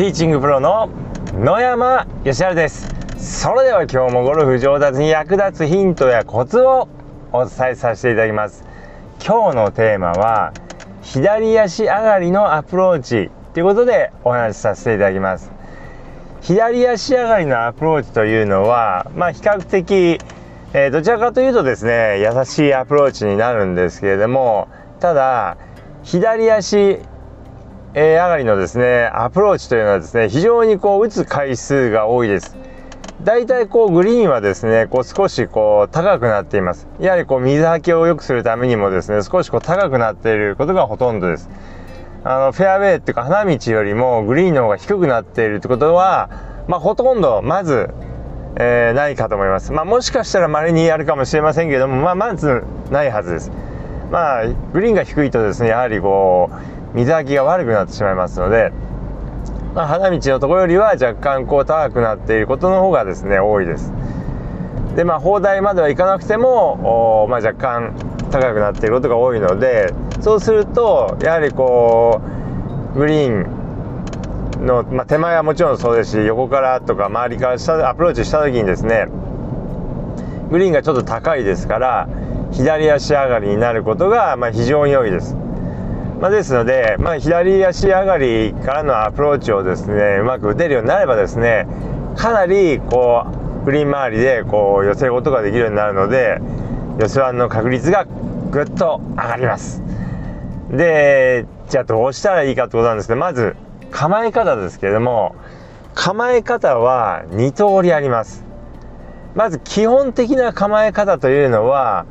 ティーチングプロの野山義晴です。それでは今日もゴルフ上達に役立つヒントやコツをお伝えさせていただきます。今日のテーマは左足上がりのアプローチということでお話しさせていただきます。左足上がりのアプローチというのはまあ比較的、えー、どちらかというとですね優しいアプローチになるんですけれどもただ左足えー、上がりのですねアプローチというのはですね非常にこう打つ回数が多いです。大体こうグリーンはですねこう少しこう高くなっています。やはりこう水はけを良くするためにもですね少しこう高くなっていることがほとんどです。あのフェアウェイっていうか花道よりもグリーンの方が低くなっているってことはまあ、ほとんどまず、えー、ないかと思います、まあ、もしかしたら稀にあるかもしれませんけども、まあ、まずないはずです。まあグリーンが低いとですねやはりこう水はきが悪くなってしまいますので、まあ、花道のところよりは若干こう高くなっていることの方がですね多いです。でまあ砲台まではいかなくても、まあ、若干高くなっていることが多いのでそうするとやはりこうグリーンの、まあ、手前はもちろんそうですし横からとか周りから下アプローチした時にですねグリーンがちょっと高いですから左足上がりになることがまあ非常に多いです。まあ、ですので、まあ、左足上がりからのアプローチをですねうまく打てるようになればですねかなりこうグリーン周りでこう寄せることができるようになるので寄せワンの確率がぐっと上がります。でじゃあどうしたらいいかってことなんですねまず構え方ですけれども構え方は2通りあります。まず基本的な構え方というのは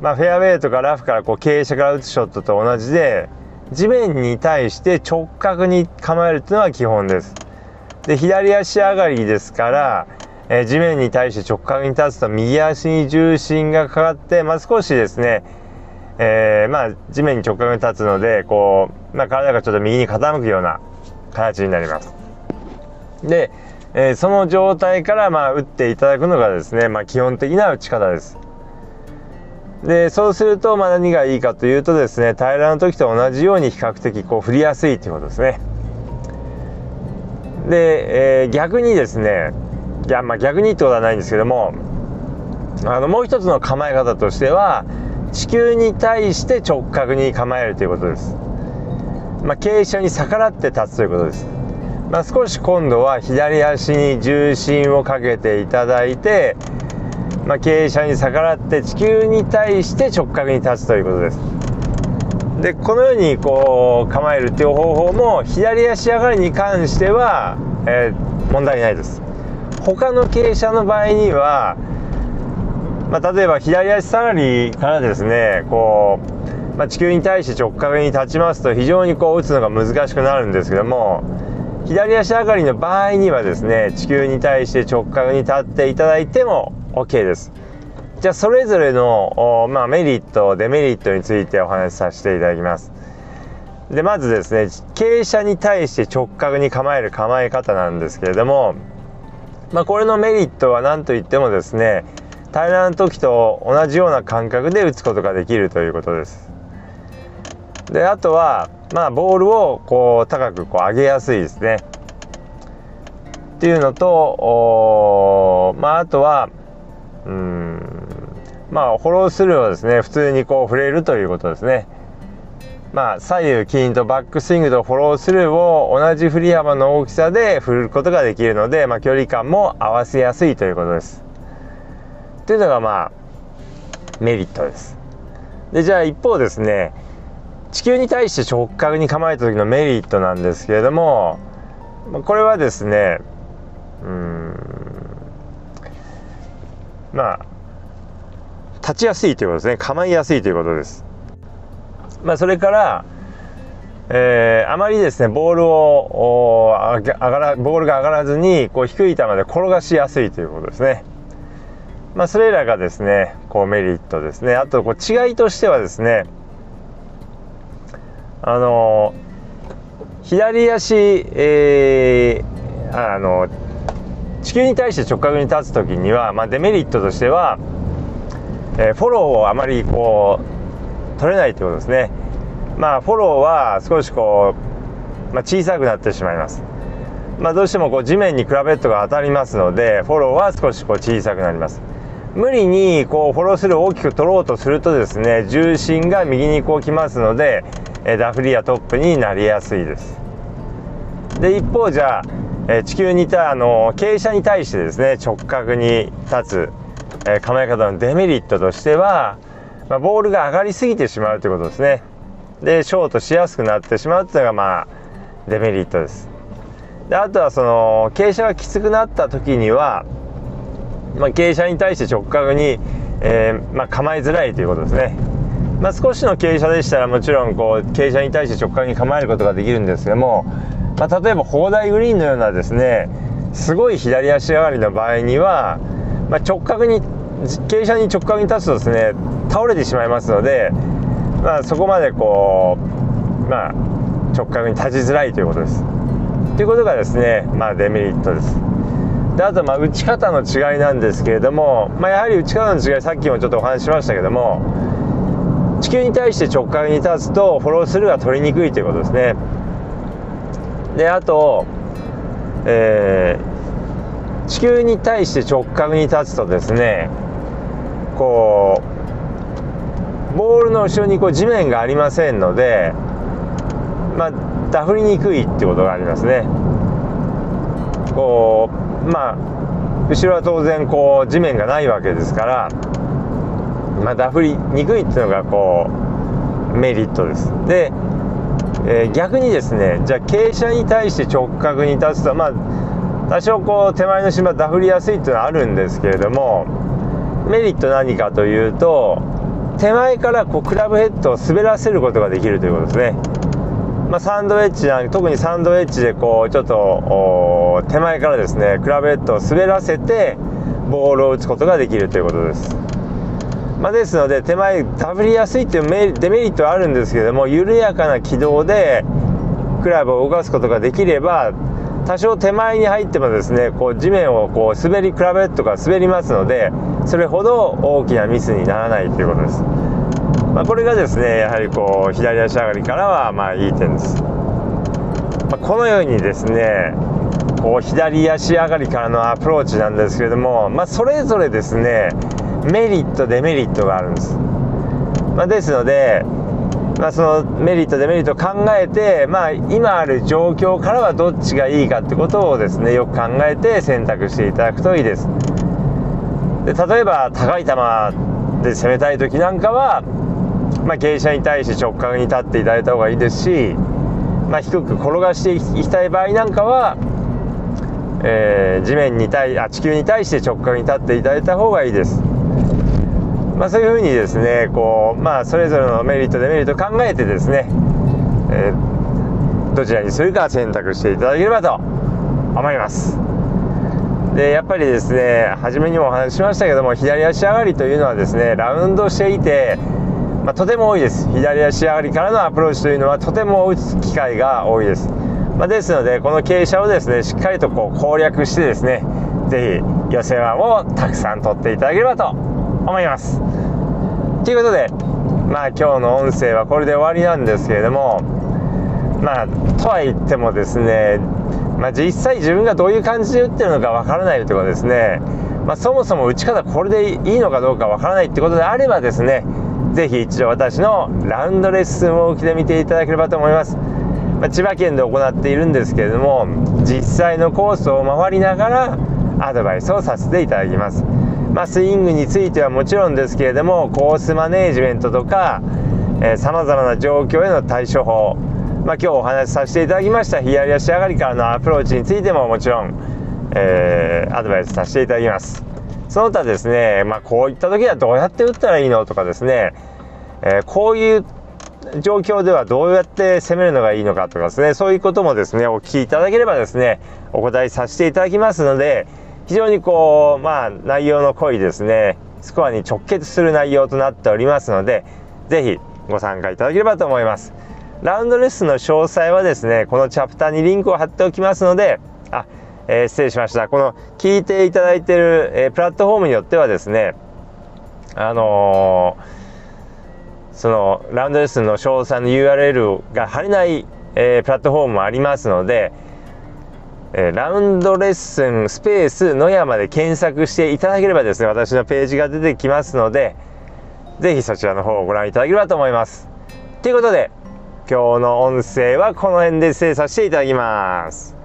まあ、フェアウェイとかラフからこう傾斜から打つショットと同じで地面に対して直角に構えるっていうのは基本です。で左足上がりですから、えー、地面に対して直角に立つと右足に重心がかかって、まあ、少しですね、えー、まあ、地面に直角に立つのでこう、まあ、体がちょっと右に傾くような形になります。で、えー、その状態からまあ打っていただくのがですね、ま、基本的な打ち方です。でそうするとまあ何がいいかというとですね平らの時と同じように比較的こう振りやすいということですね。で、えー、逆にですねいやまあ逆にってことはないんですけどもあのもう一つの構え方としては地球に対して直角に構えるということです、まあ、傾斜に逆らって立つということです、まあ、少し今度は左足に重心をかけていただいてまあ、傾斜に逆らって地球に対して直角に立つということです。でこのようにこう構えるっていう方法も左足上がりに関しては、えー、問題ないです。他の傾斜の場合には、まあ、例えば左足下がりからですねこう、まあ、地球に対して直角に立ちますと非常にこう打つのが難しくなるんですけども左足上がりの場合にはですね地球に対して直角に立っていただいても OK です。じゃあそれぞれの、まあ、メリットデメリットについてお話しさせていただきます。でまずですね傾斜に対して直角に構える構え方なんですけれども、まあ、これのメリットは何といってもですね平らな時と同じような感覚で打つことができるということです。であとは、まあ、ボールをこう高くこう上げやすいですね。っていうのとまあ、あとはうん。まあフォロースルーはですね普通にこう触れるということですね。まあ左右キーンとバックスイングとフォロースルーを同じ振り幅の大きさで振ることができるので、まあ、距離感も合わせやすいということです。というのがまあメリットです。でじゃあ一方ですね地球に対して直角に構えた時のメリットなんですけれどもこれはですねうん。まあ立ちやすいということですね構いやすいということです。まあ、それから、えー、あまりですねボールを上がらボールが上がらずにこう低い球で転がしやすいということですね。まあ、それらがですねこうメリットですねあとこう違いとしてはですねあの左足、えー、あの地球に対して直角に立つ時には、まあ、デメリットとしては、えー、フォローをあまりこう取れないということですね。まあフォローは少しこう、まあ、小さくなってしまいます。まあ、どうしてもこう地面にクラベットが当たりますのでフォローは少しこう小さくなります無理にこうフォロースルーを大きく取ろうとするとですね重心が右にこう来ますのでダフリやトップになりやすいですで一方じゃあ、え地球にいたあの傾斜に対してですね直角に立つ、え構え方のデメリットとしては、まあ、ボールが上がりすぎてしまうということですね。でショートしやすくなってしまうというのがまあデメリットです。であとはその傾斜がきつくなった時には、まあ、傾斜に対して直角に、えー、まあ、構えづらいということですね。まあ、少しの傾斜でしたらもちろんこう傾斜に対して直角に構えることができるんですけどもまあ、例えば砲台グリーンのようなですねすごい左足上がりの場合には、まあ、直角に傾斜に直角に立つとですね倒れてしまいますので、まあ、そこまでこう、まあ、直角に立ちづらいということです。ということがですね、まあ、デメリットです。であとまあ打ち方の違いなんですけれども、まあ、やはり打ち方の違いさっきもちょっとお話ししましたけども地球に対して直角に立つとフォロースルーが取りにくいということですね。であと、えー、地球に対して直角に立つとですねこうボールの後ろにこう地面がありませんので、まあ、ダフりにくいってことがありますね。こうまあ後ろは当然こう地面がないわけですから、まあ、ダフりにくいっていうのがこうメリットです。でえー、逆にですねじゃあ傾斜に対して直角に立つとまあ多少こう手前の芝ダフりやすいっていうのはあるんですけれどもメリット何かというと手前からこうクラブヘッドを滑らせることができるということですね。まあ、サンドウェッジなん特にサンドウェッジでこうちょっと手前からですねクラブヘッドを滑らせてボールを打つことができるということです。まあ、ですので手前ダブりやすいっていうデメリットはあるんですけども緩やかな軌道でクラブを動かすことができれば多少手前に入ってもですねこう地面をこう滑りクラブヘッドが滑りますのでそれほど大きなミスにならないということです、まあ、これがですねやはりこう左足上がりからはまあいい点です、まあ、このようにですねこう左足上がりからのアプローチなんですけれども、まあ、それぞれですねメリットデメリットがあるんです、まあ、ですので、まあ、そのメリットデメリットを考えて、まあ、今ある状況からはどっちがいいかってことをですねよく考えて選択していただくといいですで例えば高い球で攻めたい時なんかは、まあ、傾斜に対して直角に立っていただいた方がいいですし、まあ、低く転がしていきたい場合なんかはえー、地面に対あ地球に対して直角に立っていただいた方がいいです。まあ、そういうふうにですねこう、まあ、それぞれのメリットデメリットを考えてですね、えー、どちらにするか選択していただければと思います。でやっぱりですね初めにもお話ししましたけども左足上がりというのはですねラウンドしていて、まあ、とても多いです。左足上がりからのアプローチというのはとても打つ機会が多いです、まあ、ですのでこの傾斜をですねしっかりとこう攻略してですね是非寄せ輪をたくさん取っていただければと思います。ということで、まあ今日の音声はこれで終わりなんですけれども、まあとは言ってもですね、まあ、実際自分がどういう感じで打ってるのかわからないとかですね、まあ、そもそも打ち方これでいいのかどうかわからないってことであればですね、ぜひ一度私のラウンドレッスンを受けてみていただければと思います。まあ、千葉県で行っているんですけれども、実際のコースを回りながらアドバイスをさせていただきます。まあ、スイングについてはもちろんですけれどもコースマネージメントとかさまざまな状況への対処法、まあ、今日お話しさせていただきました左足上がりからのアプローチについてももちろん、えー、アドバイスさせていただきます。その他ですね、まあ、こういった時はどうやって打ったらいいのとかですね、えー、こういう状況ではどうやって攻めるのがいいのかとかですねそういうこともですねお聞きいただければですねお答えさせていただきますので非常にこう、まあ、内容の濃いですね、スコアに直結する内容となっておりますので、ぜひご参加いただければと思います。ラウンドレッスンの詳細はですね、このチャプターにリンクを貼っておきますので、あ、えー、失礼しました。この聞いていただいている、えー、プラットフォームによってはですね、あのー、そのラウンドレッスンの詳細の URL が貼れない、えー、プラットフォームもありますので、えー、ラウンドレッスンスペース野山で検索していただければですね私のページが出てきますので是非そちらの方をご覧いただければと思います。ということで今日の音声はこの辺で制作させていただきます。